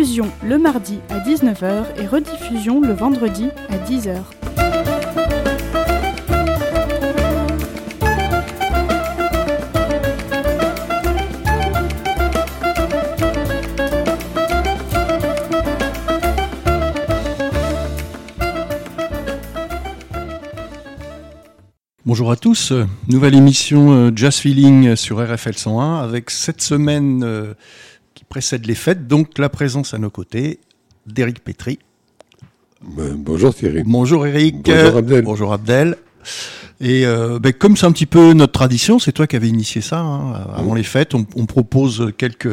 Diffusion le mardi à 19h et rediffusion le vendredi à 10h. Bonjour à tous, nouvelle émission euh, Jazz Feeling sur RFL 101 avec cette semaine euh, précède les fêtes, donc la présence à nos côtés d'Éric Pétry. Ben, bonjour Thierry. Bonjour Eric. Bonjour Abdel. Bonjour Abdel. Et euh, ben, comme c'est un petit peu notre tradition, c'est toi qui avais initié ça, hein, avant les fêtes, on, on propose quelques,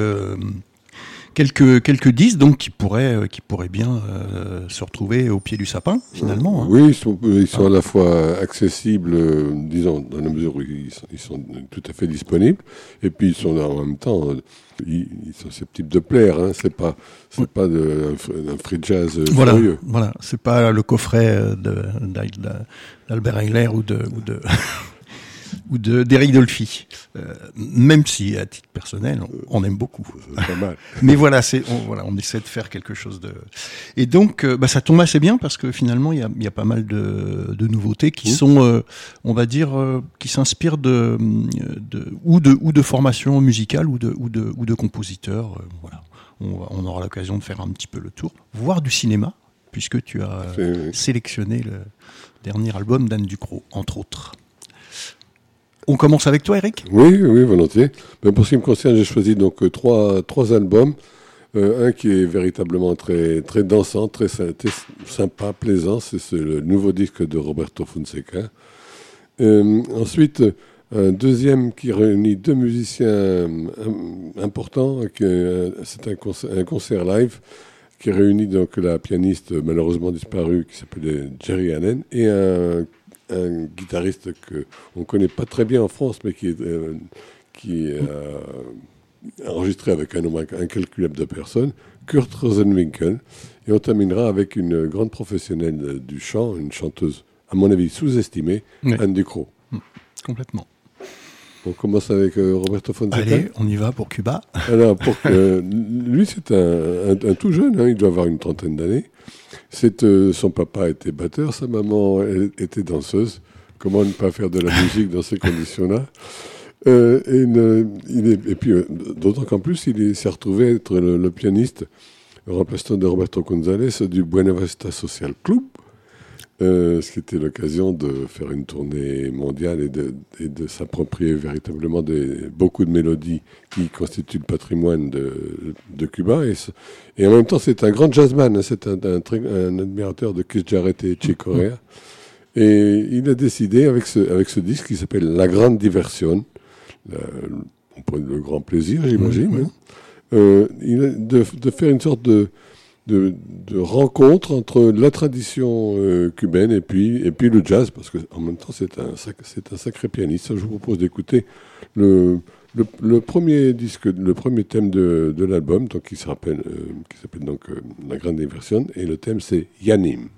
quelques, quelques disques donc, qui, pourraient, euh, qui pourraient bien euh, se retrouver au pied du sapin, finalement. hein. Oui, ils sont, ils sont à la fois accessibles, euh, disons, dans la mesure où ils sont, ils sont tout à fait disponibles, et puis ils sont en même temps, ils, ils sont susceptibles de plaire. Hein, c'est pas, c'est pas de, un, fr- un free jazz Voilà, furieux. voilà. c'est pas le coffret d'Albert ou de ou de ou de d'Eric Dolphy. Euh, même si à titre personnel, on, on aime beaucoup. C'est pas mal. Mais voilà, c'est on, voilà, on essaie de faire quelque chose de. Et donc, euh, bah, ça tombe assez bien parce que finalement, il y a, y a pas mal de, de nouveautés qui sont, euh, on va dire, euh, qui s'inspirent de, de ou de ou de formation musicale ou de ou de ou de compositeurs. euh, voilà, on, on aura l'occasion de faire un petit peu le tour, voir du cinéma puisque tu as euh, sélectionné le dernier album d'Anne Ducrot, entre autres. On commence avec toi, Eric? Oui, oui, volontiers. Mais pour ce qui me concerne, j'ai choisi donc euh, trois, albums. Euh, un qui est véritablement très, très dansant, très, sy- très sympa, plaisant. C'est ce- le nouveau disque de Roberto Fonseca. Euh, ensuite, un deuxième qui réunit deux musiciens importants. C'est un concert, un concert live qui réunit donc la pianiste malheureusement disparue qui s'appelait Jerry Allen et un, un guitariste que on connaît pas très bien en France, mais qui est euh, qui est euh, enregistré avec un nombre inc- incalculable de personnes, Kurt Rosenwinkel. Et on terminera avec une grande professionnelle du chant, une chanteuse, à mon avis, sous-estimée, Oui. Anne Ducrot. Complètement. On commence avec euh, Roberto Fonseca. Allez, on y va pour Cuba. Alors, pour lui, c'est un, un- un tout jeune, hein, il doit avoir une trentaine d'années. Euh, son papa était batteur, sa maman était danseuse. Comment ne pas faire de la musique dans ces conditions-là? Euh, et, puis, euh, d'autant qu'en plus, il est- s'est retrouvé être le, le pianiste remplaçant de Roberto González du Buena Vista Social Club. Euh, ce qui était l'occasion de faire une tournée mondiale et de, s'approprier véritablement des, beaucoup de mélodies qui constituent le patrimoine de, de Cuba. Et, en même temps, c'est un grand jazzman, hein, c'est un, un, très- un admirateur de Keith Jarrett et Chick Corea. Et il a décidé, avec ce, avec ce disque qui s'appelle La Grande Diversion, la- on le grand plaisir, j'imagine, hein, euh, de faire une sorte de, de, rencontre entre la tradition euh, cubaine et puis, et puis le jazz, parce qu'en même temps, c'est un, c'est un sacré pianiste. Je vous propose d'écouter le, le, premier disque, le premier thème de, l'album, donc qui s'appelle euh, qui s'appelle donc euh, La Grande Diversion, et le thème c'est. Yanim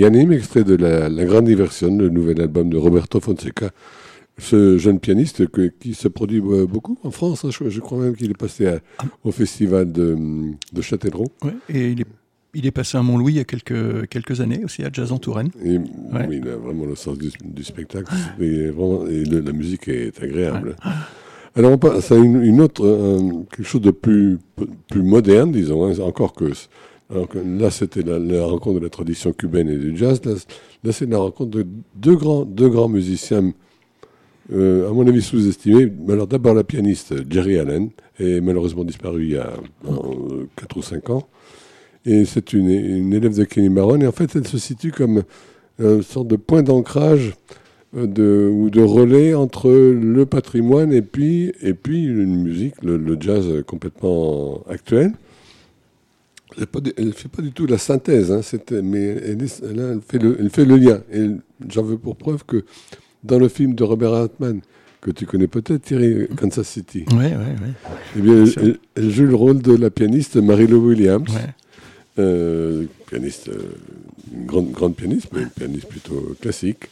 C'était Yannim, extrait de la, la Grande Diversion, le nouvel album de Roberto Fonseca, ce jeune pianiste que- qui se produit euh, beaucoup en France. hein. je, je crois même qu'il est passé à- au festival de, de Châtellerault. Ouais, et il est, il est passé à Montlouis il y a quelques, quelques années aussi, à Jazz en Touraine. Et, il a vraiment le sens du, du spectacle. Et, vraiment, et le- la musique est agréable. Alors, on passe à une, une autre, euh, quelque chose de plus, plus moderne, disons, hein, encore que. Alors là, c'était la, rencontre de la tradition cubaine et du jazz. Là, c'est la rencontre de deux grands, deux grands musiciens, euh, à mon avis sous-estimés. Alors, d'abord, la pianiste Jerry Allen, est malheureusement disparue il y a 4 ou 5 ans. Et c'est une, élève de Kenny Barron. Et en fait, elle se situe comme une sorte de point d'ancrage euh, ou de relais entre le patrimoine et puis, et puis une musique, le, le jazz complètement actuel. Elle ne fait pas du tout la synthèse, hein, mais elle, est- fait le, elle fait le lien. Et j'en veux pour preuve que dans le film de Robert Altman, que tu connais peut-être, Thierry, Kansas City, Ouais, ouais, ouais. eh bien, elle, sûr. elle- elle joue le rôle de la pianiste Mary-Lou Williams. ouais. Euh, pianiste, euh, une grande, grande pianiste, mais une pianiste plutôt classique.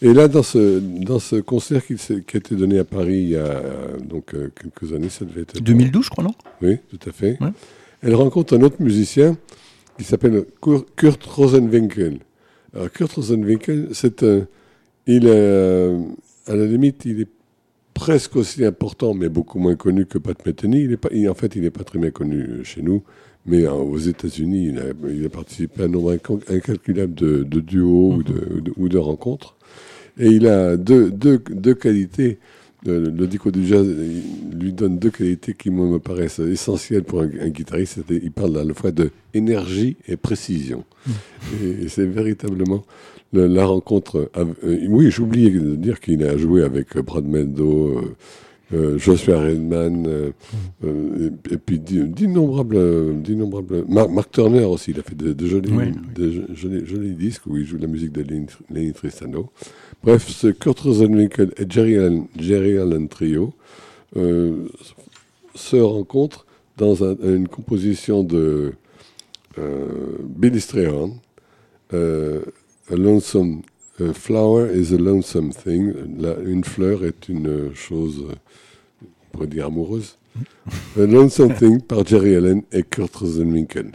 Et là, dans ce, dans ce concert qui, qui a été donné à Paris il y a donc, euh, quelques années, ça devait être... 2012, je crois, non? Oui, tout à fait. Ouais. Elle rencontre un autre musicien qui s'appelle Kur- Kurt Rosenwinkel. Alors, Kurt Rosenwinkel, c'est un... Il est, euh, à la limite, il est presque aussi important, mais beaucoup moins connu que Pat Metheny. Il est pas, il- en fait, il n'est pas très bien connu euh, chez nous, mais euh, aux États-Unis, il a, il a participé à un nombre incal- incalculable de, de duos ou, de, ou de- ou de rencontres. Et il a deux, deux, deux qualités. Le, le dico du jazz lui donne deux qualités qui me paraissent essentielles pour un, un guitariste. Il parle à la fois de énergie et précision. Et, et c'est véritablement le- la rencontre. av- euh, oui, oublié de dire qu'il a joué avec euh, Brad Mendo, euh, euh, Joshua Redman, euh, euh, et, et puis d'in- d'innombrables, d'innombrables. Mark, Mark Turner aussi, il a fait de, de jolis, Oui, jolis, jolis disques où il joue la musique de Lenny, Tristano. Bref, ce Kurt Rosenwinkel et Jerry Allen, Jerry Allen Trio se rencontrent dans un- une composition de Billy Strayhorn, A Lonesome a Flower is a Lonesome Thing. La- une fleur est une chose, pourrait dire amoureuse. a Lonesome Thing par Jerry Allen et Kurt Rosenwinkel.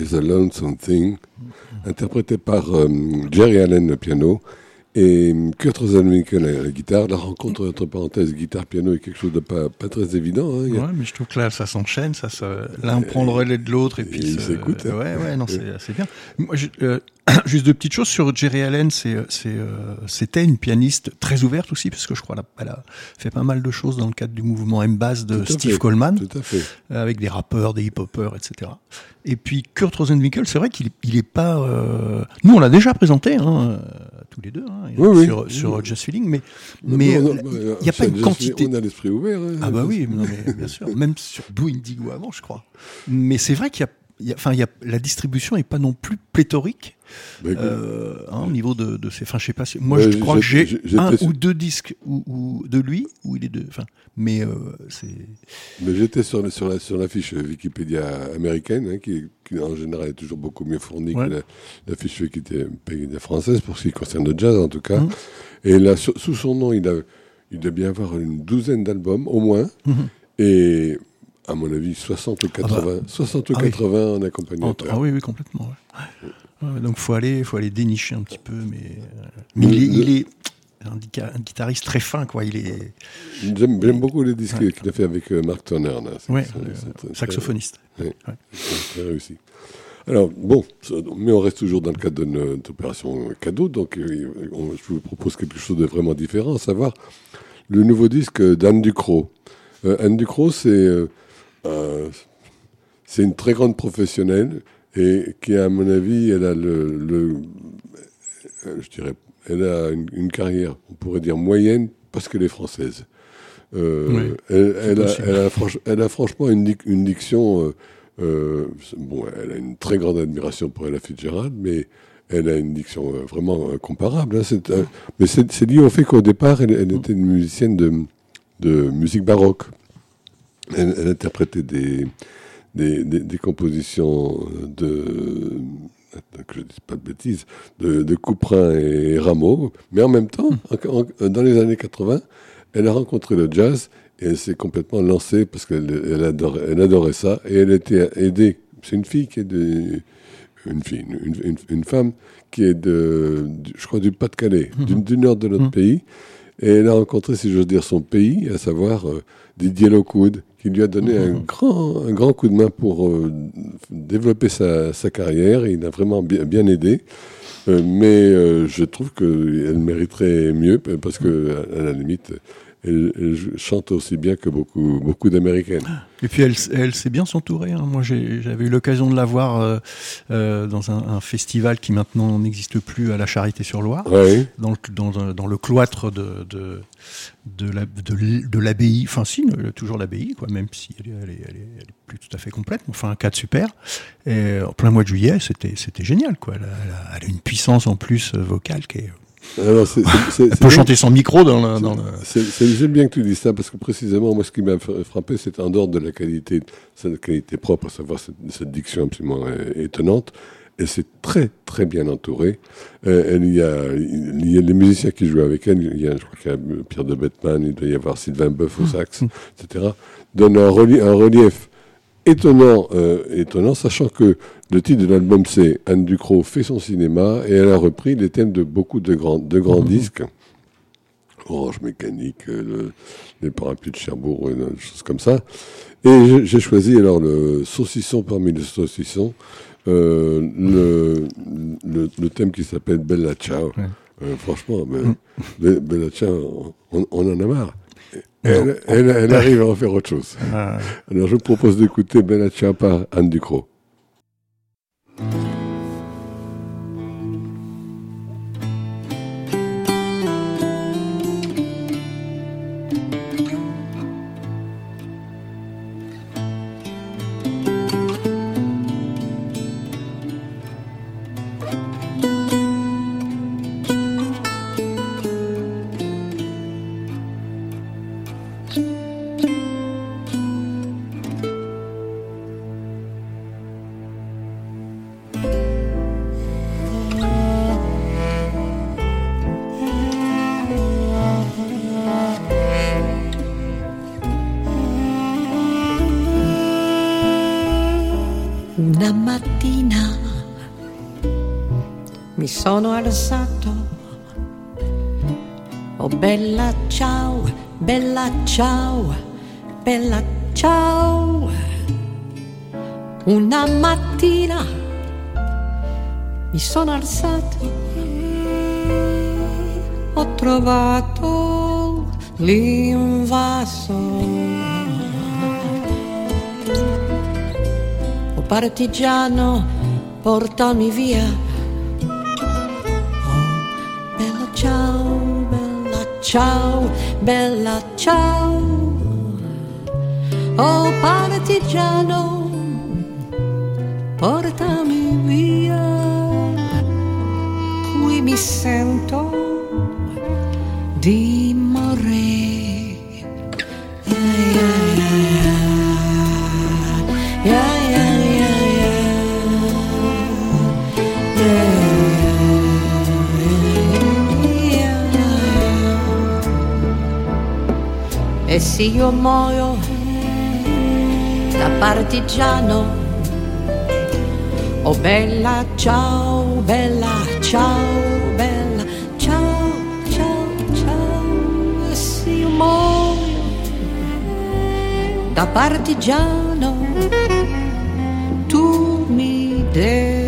Is a Lonesome Thing, interprété par euh, Jerry Allen au piano et Kurt Rosenwinkel à la guitare. La rencontre, entre parenthèses, guitare-piano est quelque chose de pas, pas très évident. Hein. Ouais, mais je trouve que là, ça s'enchaîne, ça l'un prend le relais de l'autre et puis ils s'écoutent, hein. Ouais, ouais, non, c'est bien. Moi, je- euh, juste deux petites choses sur Jerry Allen. Euh, c'était une pianiste très ouverte aussi, parce que je crois qu'elle a, fait pas mal de choses dans le cadre du mouvement M-Bass de Steve fait. Coleman. Tout à fait. euh, avec des rappeurs, des hip-hoppers, etc. Et puis Kurt Rosenwinkel, c'est vrai qu'il il est pas. euh, Nous, on l'a déjà présenté, hein, euh, tous les deux, hein, Oui, oui. sur. Just Feeling, mais euh, il n'y a ça, pas une quantité. On a l'esprit ouvert. hein. Ah bah oui, non, mais bien sûr, même sur Do Indigo avant, je crois. Mais c'est vrai qu'il y a, il y a- enfin, la distribution est pas non plus pléthorique Bah, euh, hein, au niveau de, de ces. Enfin, je sais pas. si- Moi, je crois que j'ai un ou deux disques ou, ou de lui, ou il est deux. Enfin, mais euh, c'est. Mais j'étais sur, sur, la, sur la fiche Wikipédia américaine, hein, qui, qui, en général est toujours beaucoup mieux fournie Ouais. que la, la fiche Wikipédia française, pour ce qui concerne le jazz en tout cas. Mhm. Et là, sous son nom, il, a, il doit bien avoir une douzaine d'albums, au moins. Mhm. Et à mon avis, 60 ou 80, Ah bah. 60 ou Ah oui. 80 en accompagnateur. ah oui, oui, complètement. ouais. Ouais. Ouais, donc faut aller, faut aller dénicher un petit peu, mais, euh, mais il, est, il est un, guita- un guitariste très fin, quoi. Il est J'aime beaucoup les disques Ouais. qu'il a fait avec euh, Mark Turner. là. Ouais, euh, saxophoniste. très- très réussi. Alors, bon, mais on reste toujours dans le cadre de notre opération cadeau, donc euh, on- je vous propose quelque chose de vraiment différent, à savoir le nouveau disque d'Anne Ducrot. Euh, Anne Ducrot, c'est euh, c'est une très grande professionnelle et qui, à mon avis, elle a le, le- euh, je dirais, elle a une, une carrière, on pourrait dire moyenne, parce qu'elle est française. Euh, Oui, elle, elle a, elle, a franch- elle a franchement une, une diction. euh, bon, elle a une très grande admiration pour Ella Fitzgerald, mais elle a une diction vraiment comparable. hein. Mais c'est, lié au fait qu'au départ, elle, elle était une musicienne de, de musique baroque. Elle, elle interprétait des, des, des, des compositions de. Que je ne dise pas de bêtises, de, de Couperin et Rameau, mais en même temps, en- en- dans les années 80, elle a rencontré le jazz et elle s'est complètement lancée parce qu'elle elle adorait, elle adorait ça et elle était aidée. C'est une fille qui est de. Une fille, une, une- une femme qui est de, du- je crois, du Pas-de-Calais, du, du nord de notre Mhm. pays. Et elle a rencontré, si j'ose dire, son pays, à savoir euh, Didier Lockwood, qui lui a donné un, Mhm. grand, un grand coup de main pour euh, développer sa, sa carrière. Et il a vraiment bien, bien aidé. Euh, mais euh, je trouve qu'elle mériterait mieux, parce que à la limite, elle, chante aussi bien que beaucoup, beaucoup d'Américaines. Et puis elle, elle sait bien s'entourer. hein. Moi, j'avais eu l'occasion de la voir euh, euh, dans un, un festival qui maintenant n'existe plus à la Charité-sur-Loire, Ouais. dans, dans, le cloître de, de, la- l'abbaye. Enfin, si, toujours l'abbaye, quoi, même si elle elle, est, elle, est, elle est plus tout à fait complète. Enfin, un cadre super. Et en plein mois de juillet, c'était génial. Quoi. Elle, a, elle a- elle a une puissance en plus euh, vocale qui est. Alors, Elle peut bien- chanter sans micro dans le. Le... J'aime bien que tu dises ça parce que précisément, moi, ce qui m'a frappé, c'est en dehors de la qualité, sa qualité propre, à savoir cette, cette diction absolument euh, étonnante. Elle s'est très, très bien entourée. Euh, elle, il, y a, il y a les musiciens qui jouent avec elle. Il y a, je crois qu'il y a Pierre de Bettman, il doit y avoir Sylvain Boeuf au sax, etc. Donne un relief étonnant, euh, étonnant, sachant que le titre de l'album, c'est Anne Ducrot fait son cinéma et elle a repris les thèmes de beaucoup de grands, de grands disques. Orange Mécanique, euh, le- les parapluies de Cherbourg, des choses comme ça. Et j'ai- choisi alors le saucisson parmi les saucissons, euh, le, le, le thème qui s'appelle Bella Ciao. Ouais. Euh, franchement, ben. Be- Bella Ciao, on, on en a marre. Non. Elle, elle, elle arrive à en faire autre chose. Ah, Alors je vous propose d'écouter Bella Ciao par Anne Ducrot. Alzato. Oh bella ciao, bella ciao, bella ciao. Una mattina mi sono alzato, ho trovato l'invaso. Oh partigiano, portami via. Ciao, bella ciao, bella ciao. Oh partigiano, portami via. Qui mi sento di morire. E se io muoio da partigiano, oh bella ciao, bella ciao, bella ciao, ciao, ciao, se io muoio da partigiano, tu mi devi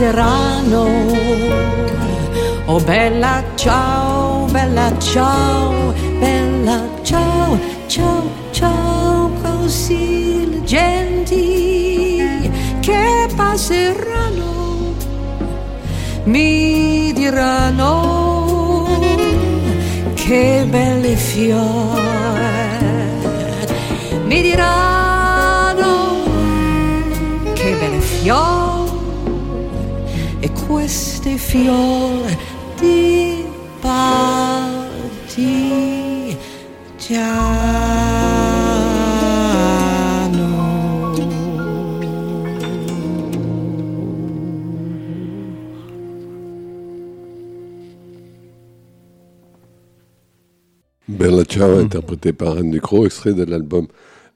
passeranno oh bella ciao bella ciao bella ciao ciao ciao così leggenti che passeranno mi diranno che belli fiori, Bella Ciao, interprété par Anne Ducrot, extrait de l'album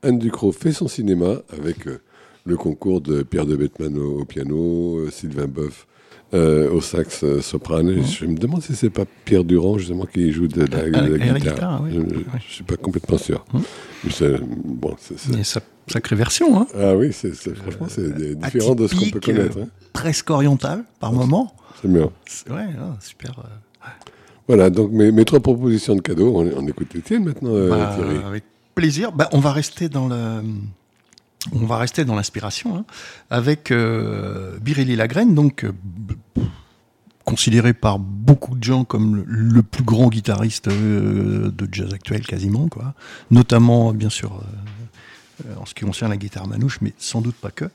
Anne Ducrot fait son cinéma avec euh, le concours de Pierre de Bettman au, au piano, euh, Sylvain Boeuf euh, au sax euh, soprano. Et Je me demande si c'est pas Pierre Durand justement qui joue de la, la Euh, guitare. guitare, oui. Je, je suis pas complètement sûr. Hum. Mais c'est- bon, c'est- sacrée version, hein. Ah oui, c'est franchement c'est Euh, différent de ce qu'on peut connaître. euh, hein. presque oriental par moment. C'est bien. C'est- Ouais, ah, super. euh, Voilà, donc mes, mes trois propositions de cadeaux, on, on écoute les tiennes maintenant, euh, bah, Thierry. avec plaisir. Bah, on va rester dans le. On va rester dans l'inspiration hein, avec euh, Biréli Lagraine, donc euh, considéré par beaucoup de gens comme le, plus grand guitariste euh, de jazz actuel quasiment, quoi. Notamment, bien sûr, en ce qui concerne la guitare manouche, mais sans doute pas que.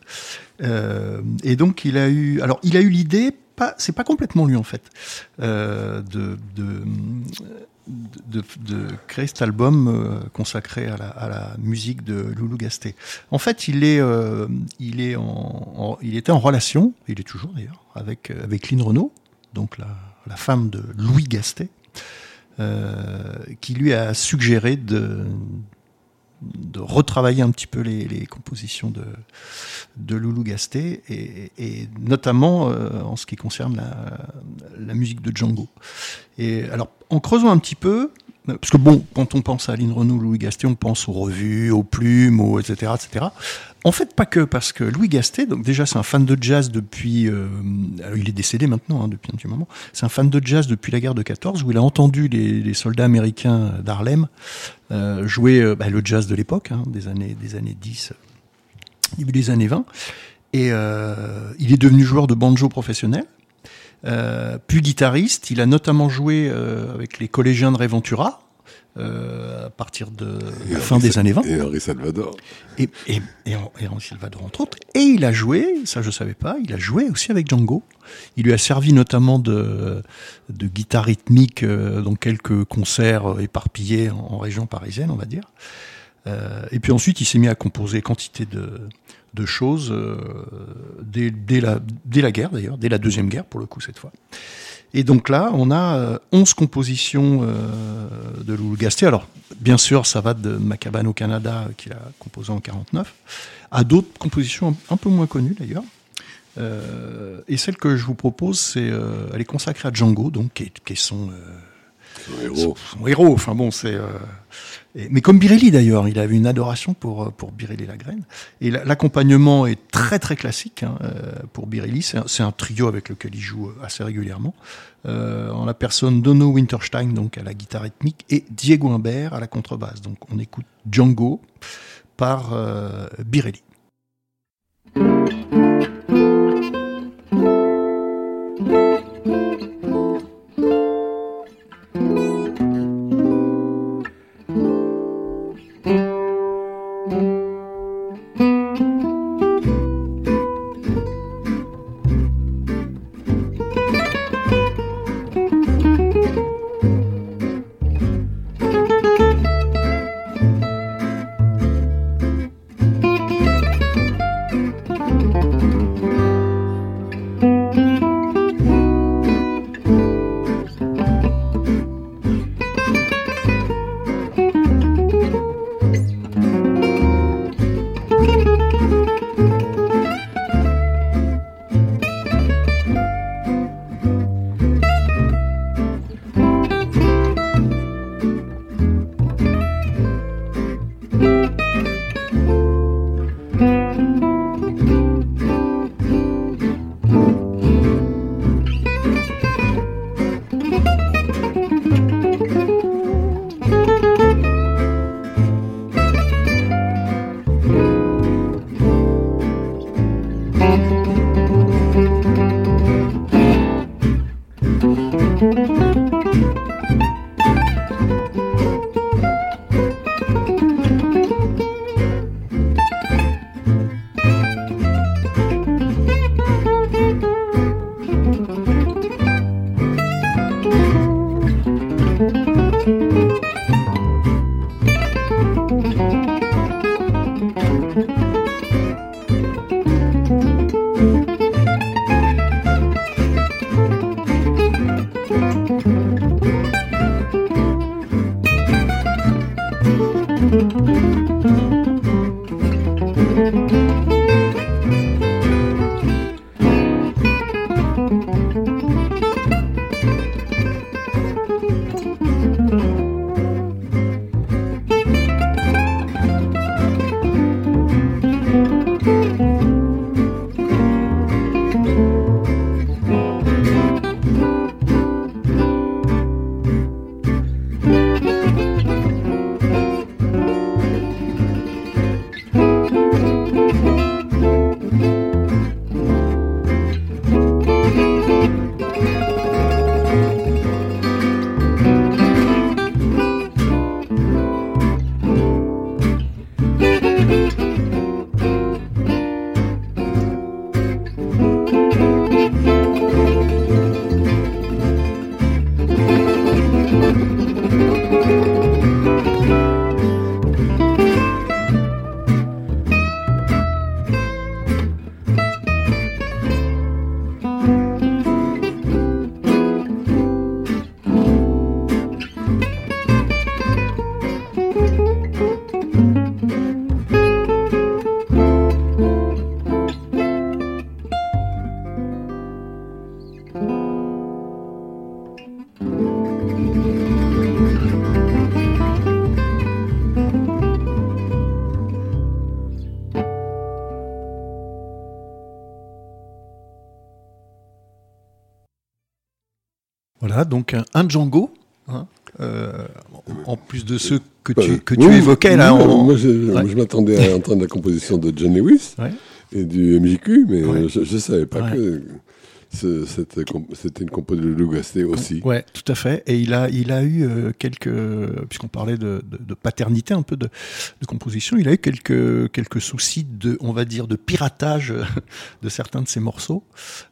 Et donc, il a eu. Alors, il a eu l'idée pas c'est pas complètement lui en fait de, de, créer cet album euh, consacré à la, musique de Loulou Gasté. En fait, il est euh, il est en, il était en relation, il est toujours d'ailleurs avec euh, avec Lynn Renault, donc la, femme de Louis euh, qui lui a suggéré de de retravailler un petit peu les, compositions de, de Loulou Gasté, et, notamment en ce qui concerne la, la musique de Django. Et alors, en creusant un petit peu, parce que bon, quand on pense à Aline Renaud, Louis Gasté, on pense aux revues, aux plumes, etc., etc. En fait, pas que, parce que Louis Gasté, donc déjà c'est un fan de jazz depuis, euh, il est décédé maintenant, hein, depuis un petit moment, c'est un fan de jazz depuis la guerre de 14, où il a entendu les, les soldats américains d'Harlem euh, jouer euh, bah, le jazz de l'époque, hein, des années des années 10, début des années 20, et euh, il est devenu joueur de banjo professionnel. Euh, puis guitariste, il a notamment joué euh, avec les collégiens de Réventura euh, à partir de Et la fin Henri des Sa- années 20 Et Henri Salvador. et, et, et, en, et en Salvador entre autres. Et il a joué, ça je savais pas, il a joué aussi avec Django. Il lui a servi notamment de, de guitare rythmique euh, dans quelques concerts éparpillés en, en région parisienne, on va dire. Euh, et puis ensuite, il s'est mis à composer quantité de, de choses euh, dès, la, dès la guerre d'ailleurs, dès la deuxième guerre pour le coup cette fois. Et donc là, on a euh, 11 compositions euh, de Loulou Gasté. Alors, bien sûr, ça va de Macabane au Canada, euh, qu'il a composé en 49, à d'autres compositions un, peu moins connues d'ailleurs. Euh, et celle que je vous propose, c'est, euh, elle est consacrée à Django, donc qui est, son, euh, Son héros. son héros. Enfin bon, c'est. euh, mais comme Birelli d'ailleurs, il avait une adoration pour euh, pour Birelli Lagrène. Et la- l'accompagnement est très très classique hein, euh, pour Birelli. C'est un, trio avec lequel il joue assez régulièrement. Euh, en la personne d'Ono Winterstein donc à la guitare rythmique et Diego Imbert à la contrebasse. Donc on écoute Django par euh, Birelli. Voilà, donc un, un Django. hein, euh, en plus de ceux que tu, que oui, tu évoquais là. oui, en- Moi, je, Ouais. je m'attendais à entendre la composition de John Lewis Ouais. et du MJQ, mais Ouais. euh, je ne savais pas que c'était une compo de Lou Gasté aussi. Ouais, tout à fait. Et il a, il a eu euh, quelques, puisqu'on parlait de, de, paternité, un peu de, de composition, il a eu quelques, quelques soucis de, on va dire, de piratage de certains de ses morceaux,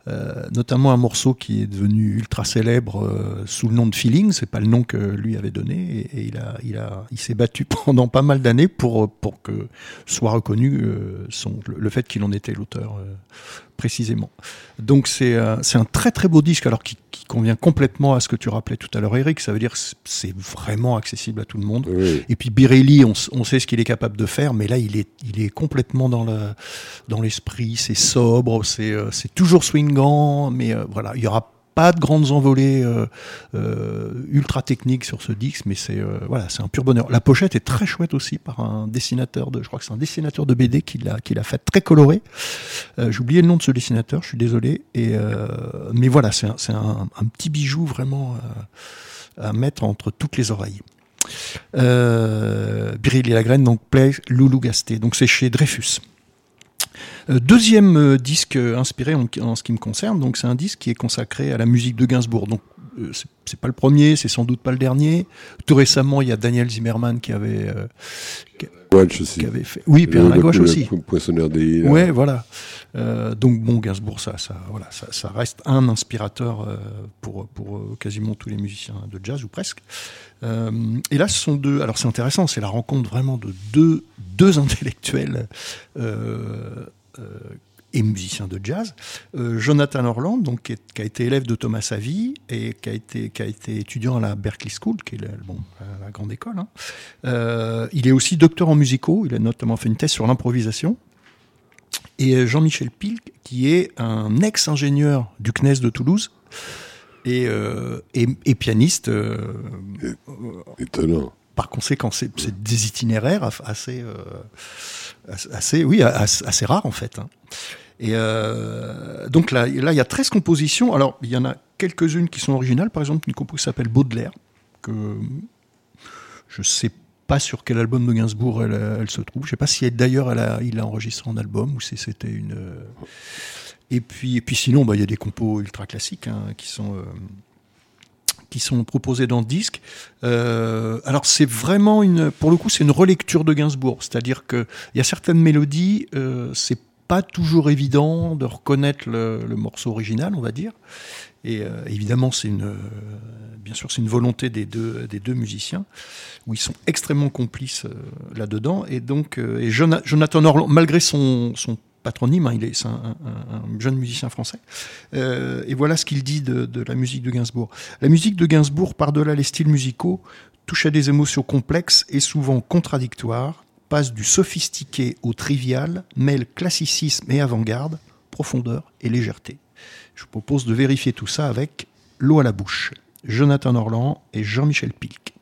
euh, notamment un morceau qui est devenu ultra célèbre euh, sous le nom de Feeling. C'est pas le nom que lui avait donné, et, il a, il a, il s'est battu pendant pas mal d'années pour pour que soit reconnu euh, son, le, le fait qu'il en était l'auteur. euh, précisément. Donc c'est euh, c'est un très très beau disque alors qui, qui convient complètement à ce que tu rappelais tout à l'heure Eric, ça veut dire que c'est- vraiment accessible à tout le monde. Oui. Et puis Birelli, on, sait ce qu'il est capable de faire, mais là il est il est complètement dans dans l'esprit, c'est sobre, c'est euh, c'est toujours swingant, mais euh, voilà, il y aura pas de grandes envolées euh, euh, ultra techniques sur ce disque, mais c'est euh, voilà, c'est un pur bonheur. La pochette est très chouette aussi par un dessinateur de, je crois que c'est un dessinateur de BD qui l'a qui l'a fait très coloré. Euh, J'ai oublié le nom de ce dessinateur, je suis désolé. Mais voilà, c'est un, petit bijou vraiment à mettre entre toutes les oreilles. Euh, et la graine, donc Play Loulou Gasté. Donc c'est chez Dreyfus. Euh, deuxième euh, disque euh, inspiré en, ce qui me concerne, donc c'est un disque qui est consacré à la musique de Gainsbourg. C'est- c'est pas le premier, c'est sans doute pas le dernier. Tout récemment, il y a Daniel Zimmerman qui avait, euh, Welch aussi. qui avait fait. Oui, Pierre Le- la gauche le- aussi. le Poinçonneur des îles. Ouais, voilà. Euh, donc bon, Gainsbourg, ça, ça, voilà, ça, ça reste un inspirateur euh, pour, pour euh, quasiment tous les musiciens de jazz ou presque. Euh, et là, ce sont deux. Alors c'est intéressant, c'est la rencontre vraiment de deux, deux intellectuels euh, euh, et musiciens de jazz. Euh, Jonathan Orland, donc qui, a été élève de Thomas Savy et qui a été qui a été étudiant à la Berkeley School, qui est la, grande école. hein. Euh, il est aussi docteur en musicaux. Il a notamment fait une thèse sur l'improvisation et euh, Jean-Michel Pilk, qui est un ex-ingénieur du CNES de Toulouse et, euh, et, et pianiste. Étonnant. Par conséquent, c'est des itinéraires euh, assez- oui, assez, rares en fait. hein. Et euh, donc là, il y a 13 compositions. Alors, il y en a quelques-unes qui sont originales. Par exemple, une compo qui s'appelle Baudelaire, que je sais pas sur quel album de Gainsbourg elle, se trouve. Je sais pas si d'ailleurs il l'a enregistré en album ou si c'était une. euh, Et puis, puis sinon, bah, il y a des compos ultra classiques hein, qui sont. Qui sont proposés dans le disque. Euh, alors c'est vraiment une, pour le coup, c'est une relecture de Gainsbourg, c'est-à-dire que il y a certaines mélodies, euh, c'est pas toujours évident de reconnaître le, morceau original, on va dire. Et euh, évidemment, c'est une, euh, bien sûr, c'est une volonté des deux, des deux musiciens, où ils sont extrêmement complices là-dedans. Et donc, et Jona- Jonathan Orland, malgré son patronyme, hein, il est, un, un- un jeune musicien français. Euh, et voilà ce qu'il dit de, de la musique de Gainsbourg. La musique de Gainsbourg, par-delà les styles musicaux, touche à des émotions complexes et souvent contradictoires, passe du sophistiqué au trivial, mêle classicisme et avant-garde, profondeur et légèreté. Je vous propose de vérifier tout ça avec l'eau à la bouche. Jonathan Orland et Jean-Michel Pilk.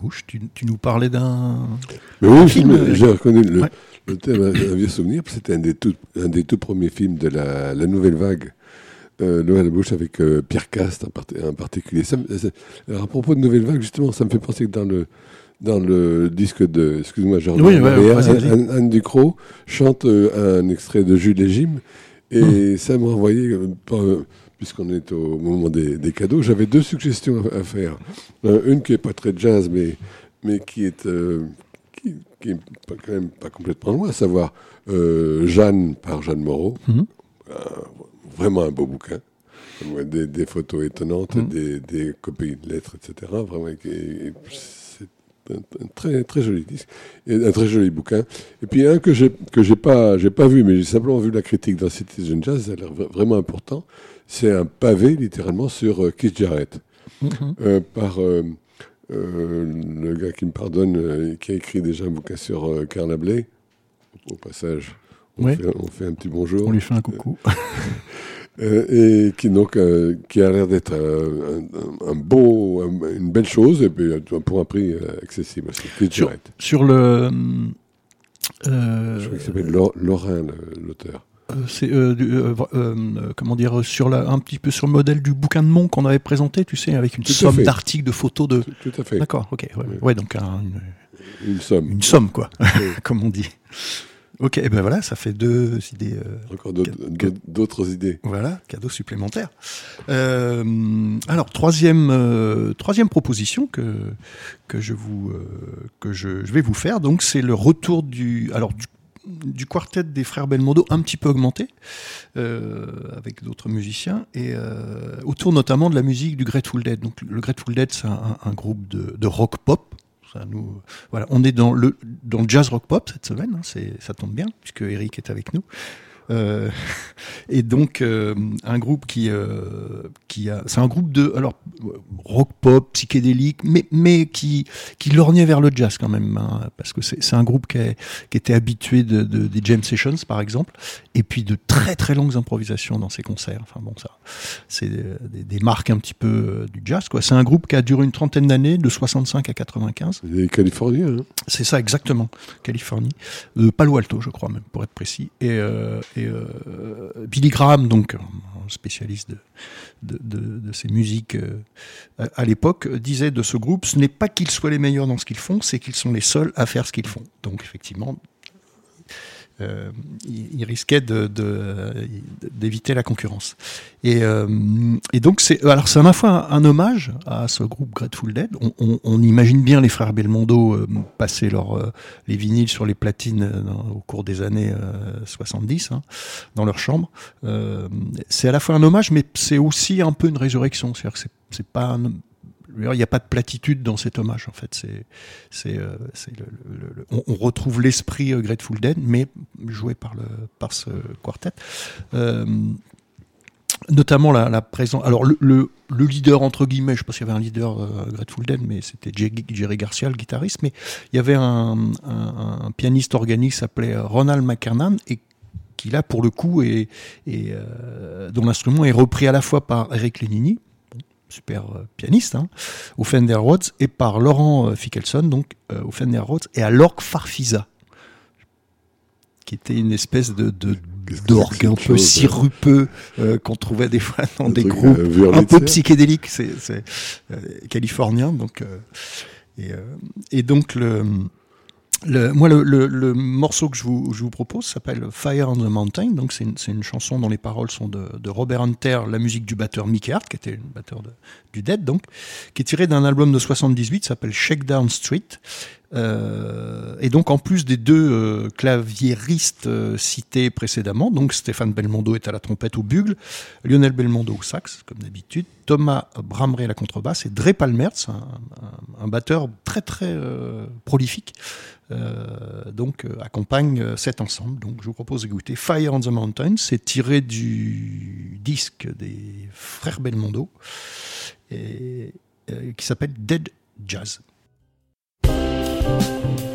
Bouche. Tu, tu nous parlais d'un. Oui, film, je- j'ai euh, reconnu le, ouais. le thème, un, vieux souvenir. C'était un des tout, un des tout premiers films de la, la nouvelle vague. Euh, la bouche avec euh, Pierre Cast en, parti- en particulier. Ça me- ça- alors, à propos de nouvelle vague, justement, ça me fait penser que dans le dans le disque de, excuse-moi, Jean Oui, ouais, vas-y. Anne, Anne Ducrot chante euh, un extrait de Jules Légime et Hmm. ça m'a envoyé, euh, euh, puisqu'on est au moment des, des cadeaux, j'avais deux suggestions à, à faire. Euh, une qui est pas très jazz, mais mais qui est euh, qui, qui est pas- quand même pas complètement loin, à savoir euh, Jeanne par Jeanne Moreau. Mhm. Vraiment un beau bouquin. Des, des photos étonnantes, Mhm. des, des copies de lettres, etc. Vraiment, et- et c'est un, un très, très joli disque, et un très joli bouquin. Et puis un que j'ai que j'ai pas j'ai pas vu, mais j'ai simplement vu la critique dans Citizen Jazz, ça a l'air vra- vraiment important. C'est un pavé littéralement sur euh, Keith Jarrett Mhm. euh, par euh, euh, le gars qui me pardonne, qui a écrit déjà un bouquin sur Carla Bley. Au passage, on, Ouais. fait, on fait un petit bonjour. On lui fait un coucou. Euh, et qui donc euh, qui a l'air d'être euh, un, beau, un- une belle chose, et puis euh, pour un prix accessible. Sur- le. Je crois qu'il s'appelle Lorrain, l'auteur. c'est comment dire sur la, un petit peu sur le modèle du bouquin de Monk qu'on avait présenté, tu sais, avec une Tout somme d'articles, de photos de. Tout, tout à fait. D'accord, ok, ouais, donc un- une, Une somme. une somme quoi, comme on dit. Ok, et ben voilà, ça fait deux idées. euh, Encore d'autres- idées. Voilà, cadeau supplémentaire. Euh, alors troisième euh, troisième proposition que que je vous euh, que je, je vais vous faire. Donc c'est le retour du alors du du quartet des frères Belmondo un petit peu augmenté euh, avec d'autres musiciens et euh, autour notamment de la musique du Grateful Dead. Donc le Grateful Dead c'est un, un groupe de, de rock pop. On est dans le dans le jazz rock pop cette semaine. hein, ça tombe bien puisque Eric est avec nous. Euh, et donc euh, un groupe qui euh, qui a c'est un groupe de alors rock pop psychédélique mais mais qui qui lorgnait vers le jazz quand même hein, parce que c'est un groupe qui, est- qui était habitué de, de- des jam sessions par exemple et puis de très très longues improvisations dans ses concerts. Enfin bon ça c'est des, des marques un petit peu du jazz quoi. C'est un groupe qui a duré une trentaine d'années de 65 à 95 Les Californiens, hein. c'est ça exactement, Californie, Palo Alto, je crois même, pour être précis. Et, et euh, Billy Graham, donc spécialiste de, ces musiques euh, à l'époque, disait de ce groupe, ce n'est pas qu'ils soient les meilleurs dans ce qu'ils font, c'est qu'ils sont les seuls à faire ce qu'ils font. Donc effectivement, euh, il, risquait d'éviter la concurrence. Et, euh, et donc c'est alors c'est à la fois un, hommage à ce groupe Grateful Dead. On, imagine bien les frères Belmondo euh, passer leur, euh, les vinyles sur les platines au cours des années euh, 70 hein, dans leur chambre. C'est à la fois un hommage, mais c'est aussi un peu une résurrection. C'est-à-dire que c'est- pas un- il n'y a pas de platitude dans cet hommage en fait. C'est, c'est, euh, le, on, retrouve l'esprit euh, Grateful Dead, mais joué par le par ce quartet. Euh, notamment la, présence. Alors le, le, le leader entre guillemets, je sais pas s'il y avait un leader euh, Grateful mais c'était Jerry, Garcia, le guitariste. Mais il y avait un, pianiste organique qui s'appelait Ronald McKernan et qui là pour le coup est, est, euh, dont l'instrument est repris à la fois par Eric Lenini, super euh, pianiste, hein, au Fender Rhodes, et par Laurent euh, Fickelson, donc euh, au Fender Rhodes, et à l'orgue Farfisa, qui était une espèce de, d'orgue un peu hein. sirupeux euh, qu'on trouvait des fois dans des groupes un peu psychédéliques, c'est euh, californien, donc euh, et, et donc le le, moi, le, le, le morceau que je vous, je vous propose s'appelle Fire on the Mountain. Donc, c'est une, une chanson dont les paroles sont de, de Robert Hunter, la musique du batteur Mickey Hart, qui était le batteur du Dead, donc, qui est tiré d'un album de 78, s'appelle Shakedown Street. Euh, et donc, en plus des deux euh, claviéristes euh, cités précédemment, donc Stéphane Belmondo est à la trompette au bugle, Lionel Belmondo au sax, comme d'habitude, Thomas Bramrey à la contrebasse et Dre Palmertz, un, un, batteur très très euh, prolifique, euh, donc euh, accompagne cet ensemble. Donc je vous propose d'écouter Fire on the Mountain, c'est tiré du disque des frères Belmondo et, qui s'appelle Dead Jazz. you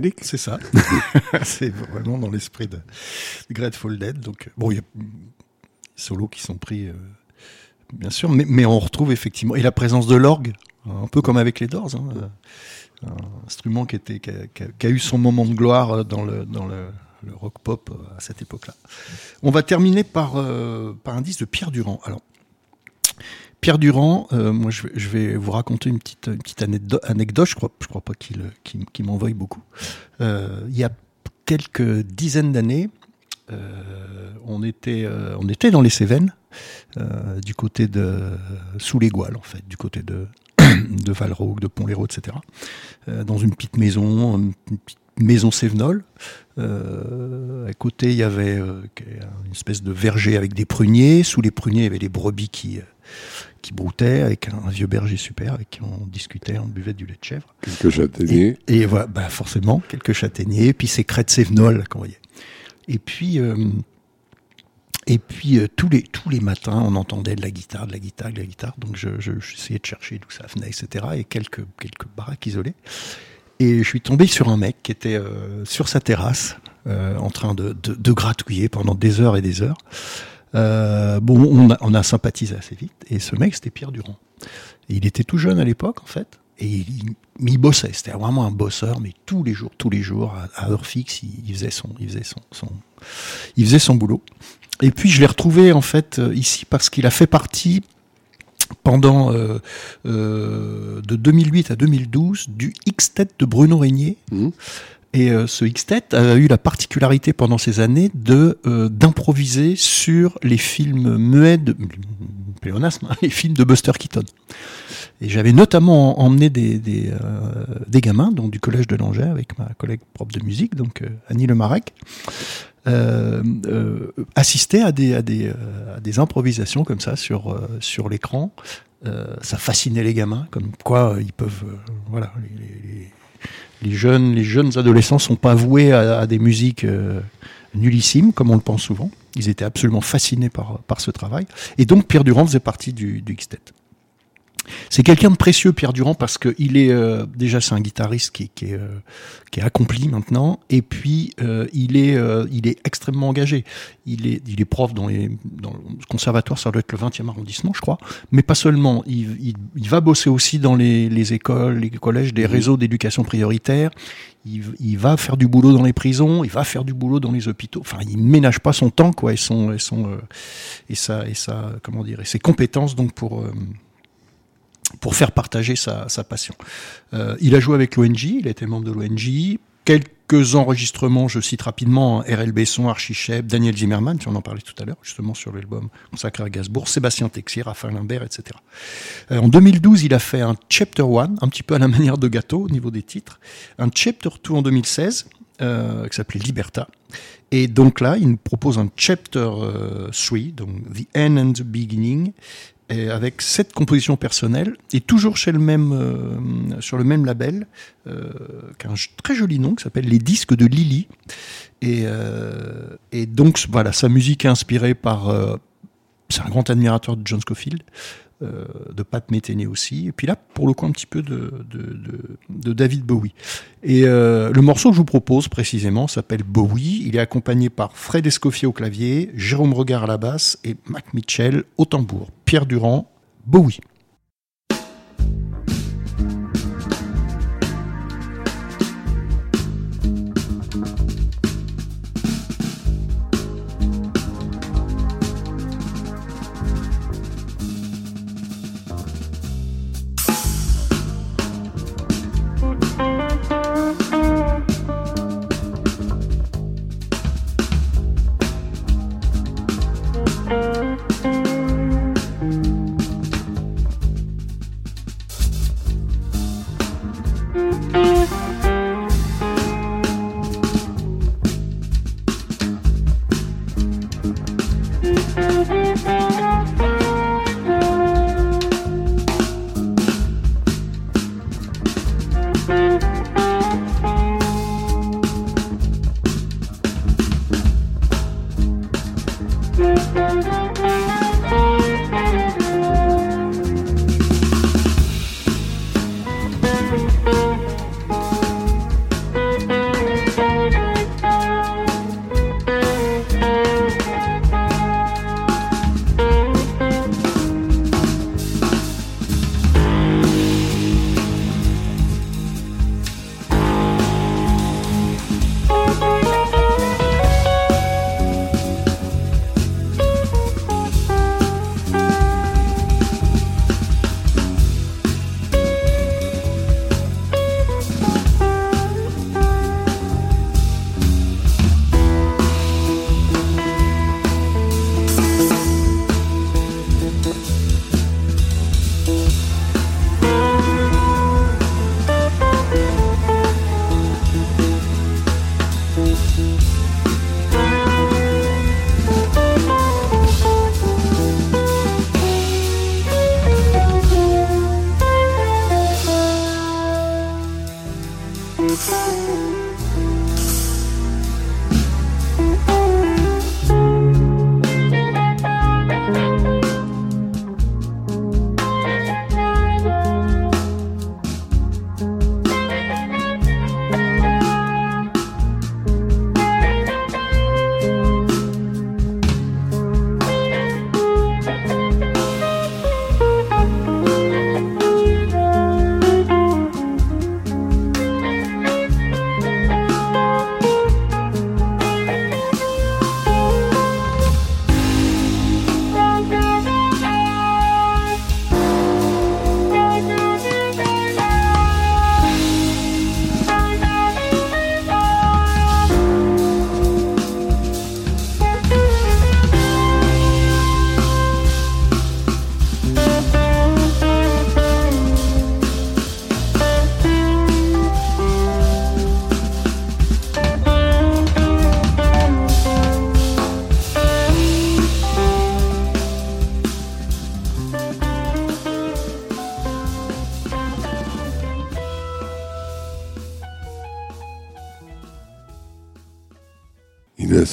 psychédélique. C'est ça. c'est vraiment dans l'esprit de, de Grateful Dead. Donc, bon, il y a des solos qui sont pris, euh, bien sûr, mais, mais on retrouve effectivement. Et la présence de l'orgue, un peu comme avec les Doors, hein, euh, un instrument qui, était, qui a, qui a- qui a eu son moment de gloire euh, dans le, dans le, le rock pop euh, à cette époque-là. On va terminer par, euh, par un disque de Pierre Durand. Alors, Pierre Durand, euh, je vais, vous raconter une petite, anecdote, je crois, crois pas qu'il veuille beaucoup. Euh, il y a quelques dizaines d'années, euh, on, était, dans les Cévennes, du côté de sous les Gouales en fait, du côté de, de de Pont-l'Hérault, etc. Dans une petite maison, une petite maison Cévenole. À côté, il y avait une espèce de verger avec des pruniers. Sous les pruniers, il y avait des brebis qui, qui broutaient avec un, vieux berger super avec qui on discutait, on buvait du lait de chèvre. Quelques châtaigniers. Et, et voilà, bah forcément, quelques châtaigniers, puis ces crêtes Cévenol qu'on voyait. Et puis, euh, et puis euh, tous, les, tous les matins, on entendait de la guitare, de la guitare, de la guitare. Donc je, je, j'essayais de chercher d'où ça venait, etc. Et quelques, quelques baraques isolées. Et je suis tombé sur un mec qui était euh, sur sa terrasse, en train de, de, de gratouiller pendant des heures et des heures. Euh, bon, on a, sympathisé assez vite. Et ce mec, c'était Pierre Durand. Il était tout jeune à l'époque, en fait. Et il, il, bossait. C'était vraiment un bosseur, mais tous les jours, tous les jours, à, heure fixe, il, faisait son, il faisait son, il faisait son boulot. Et puis je l'ai retrouvé en fait euh, ici parce qu'il a fait partie pendant euh, de 2008 à 2012 du X-Tet de Bruno Régnier. Mhm. Et euh, ce X-Tet a eu la particularité pendant ces années de euh, d'improviser sur les films muets de pléonasme, hein, les films de Buster Keaton. Et j'avais notamment emmené des, euh, des gamins donc du collège de Langeais avec ma collègue prof de musique, donc Annie Lemarec, assister à des, à, des, des improvisations comme ça sur, sur l'écran. Ça fascinait les gamins, comme quoi ils peuvent, voilà, les- jeunes, les jeunes adolescents sont pas voués à, à des musiques euh, nullissimes, comme on le pense souvent. Ils étaient absolument fascinés par, par ce travail. Et donc Pierre Durand faisait partie du, du X-Tet. C'est quelqu'un de précieux, Pierre Durand, parce que il est euh, déjà c'est un guitariste qui, qui est euh, qui est accompli maintenant, et puis euh, il est il est extrêmement engagé. Il est il est prof dans les dans le conservatoire, ça doit être le 20e arrondissement, je crois, mais pas seulement. Il, il, il va bosser aussi dans les, les écoles, les collèges, des réseaux d'éducation prioritaire. Il, il va faire du boulot dans les prisons, il va faire du boulot dans les hôpitaux. Enfin, il ménage pas son temps, quoi, et son et son et sa et sa comment dire et ses compétences donc pour pour faire partager sa, passion. Euh, il a joué avec l'ONG, il a été membre de l'ONG. Quelques enregistrements, je cite rapidement, RL Besson, Archie Shep, Daniel Zimmerman, tu en en parlais tout à l'heure, justement sur l'album consacré à Gainsbourg, Sébastien Texier, Raphaël Limbert, etc. Euh, en 2012, il a fait un Chapter 1, un petit peu à la manière de gâteau au niveau des titres, un Chapter 2 en 2016, euh, qui s'appelait Liberta. Et donc là, il nous propose un Chapter euh, 3, donc The End and the Beginning, et avec sept compositions personnelles et toujours chez le même euh, sur le même label euh, qu'un j- très joli nom qui s'appelle les disques de Lily. Et, euh, et donc voilà sa musique est inspirée par euh, c'est un grand admirateur de John Scofield euh, de Pat Metheny aussi. Et puis là pour le coup un petit peu de, de, David Bowie. Et euh, le morceau que je vous propose précisément s'appelle Bowie. Il est accompagné par Fred Escoffier au clavier Jérôme Regard à la basse et Mac Mitchell au tambour. Pierre Durand Bowie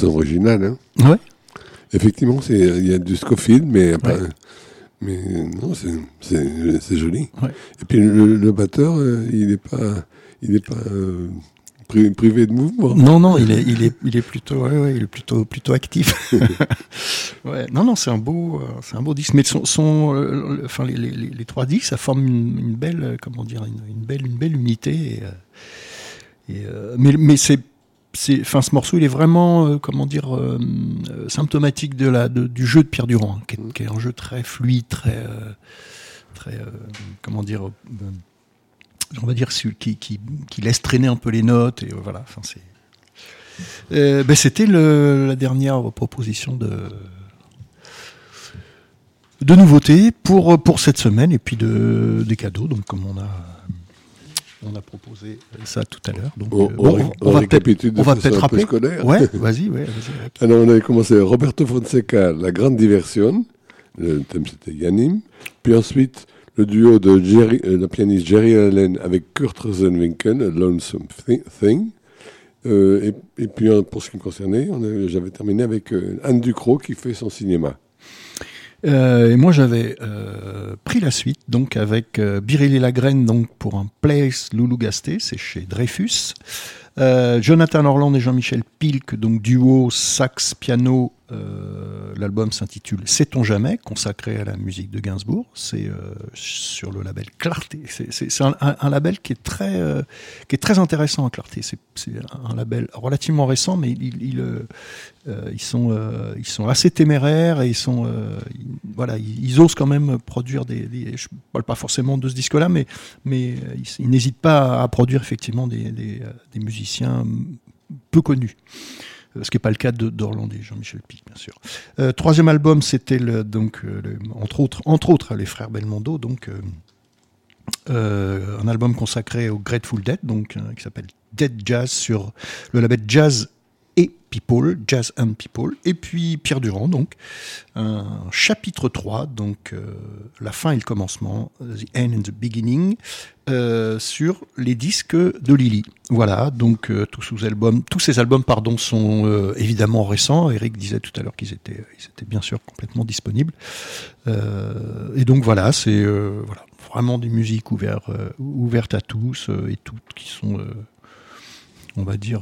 Il a son original, hein. Ouais. Effectivement, il y a du Scofield, mais Ouais. pas- mais non, c'est joli. Ouais. Et puis le, le batteur, euh, il n'est pas il est pas euh, pri- privé de mouvement. Non, non, il est, il est, il est plutôt, ouais, ouais, il est plutôt, plutôt actif. ouais, non, non, c'est un beau, euh, c'est un beau disque. Mais son, son, euh, enfin, les, les, les- trois disques, ça forme une, une belle, comment dire, une, une belle, une belle unité. Et, et, mais, mais c'est, enfin, ce morceau, il est vraiment, euh, comment dire, euh, euh, symptomatique de la, de- du jeu de Pierre Durand, hein, qui, est, qui est un jeu très fluide, très, euh, très, euh, comment dire. euh, on va dire qui, qui, qui laisse traîner un peu les notes et voilà enfin c'est ben, c'était la dernière proposition de de nouveautés pour pour cette semaine et puis de des cadeaux donc comme on a on a proposé ça tout à l'heure donc On, euh, on va peut-être rappeler scolaire. ouais vas-y ouais Alors on avait commencé Roberto Fonseca, La Grande Diversion. Le thème c'était Yanim. Puis ensuite le duo de Jerry, euh, la pianiste Jerry Allen avec Kurt Rosenwinkel, A Lonesome Thi- Thing. Euh, et, et puis pour ce qui me concernait, j'avais terminé avec euh, Anne Ducrot qui fait son cinéma. Euh, et moi, j'avais euh, pris la suite, donc avec euh, Biréli Lagraine, donc pour un Place Loulou Gasté, c'est chez Dreyfus. Euh, Jonathan Orland et Jean-Michel Pilk, donc duo sax piano. Euh, L'album s'intitule Sait-on jamais, consacré à la musique de Gainsbourg. C'est euh, sur le label Clarté. C'est- un, label qui est très, euh, qui est très intéressant à Clarté. C'est un label relativement récent, mais il, il, ils sont, ils sont assez téméraires et ils sont, voilà, ils, osent quand même produire des, des- je parle pas forcément de ce disque-là, mais, ils, n'hésitent pas à produire effectivement des musiciens peu connus. Euh, Ce qui n'est pas le cas de- d'Orland et Jean-Michel Pic, bien sûr. Euh, troisième album, c'était euh, entre autres, les frères Belmondo, donc un album consacré au Grateful Dead, donc qui s'appelle Dead Jazz sur le label Jazz Jazz and People, et puis Pierre Durand, donc un chapitre 3, donc euh, la fin et le commencement, The End and the Beginning, euh, sur les disques de Lily. Voilà, donc euh, tous, albums, tous ces albums pardon, sont évidemment récents. Eric disait tout à l'heure qu'ils étaient, ils étaient bien sûr complètement disponibles. Et donc voilà, c'est voilà, vraiment des musiques ouvertes, ouvertes à tous et toutes qui sont, on va dire,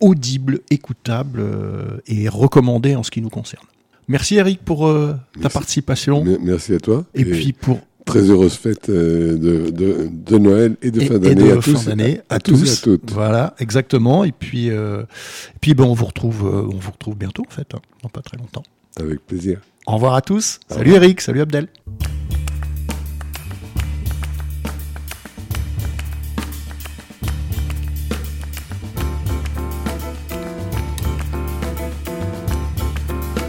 audibles, écoutables euh, et recommandées en ce qui nous concerne. Merci Eric pour euh, ta Merci. participation. Me- Merci à toi. Et, puis pour très heureuse fête euh, de, de, de Noël et de et- fin et d'année de à d'année à, tous et à toutes. Voilà, exactement. Et puis, euh, et puis ben, on vous retrouve, euh, on vous retrouve bientôt en fait, hein, dans pas très longtemps. Avec plaisir. Au revoir à tous. Au Salut Eric, salut Abdel.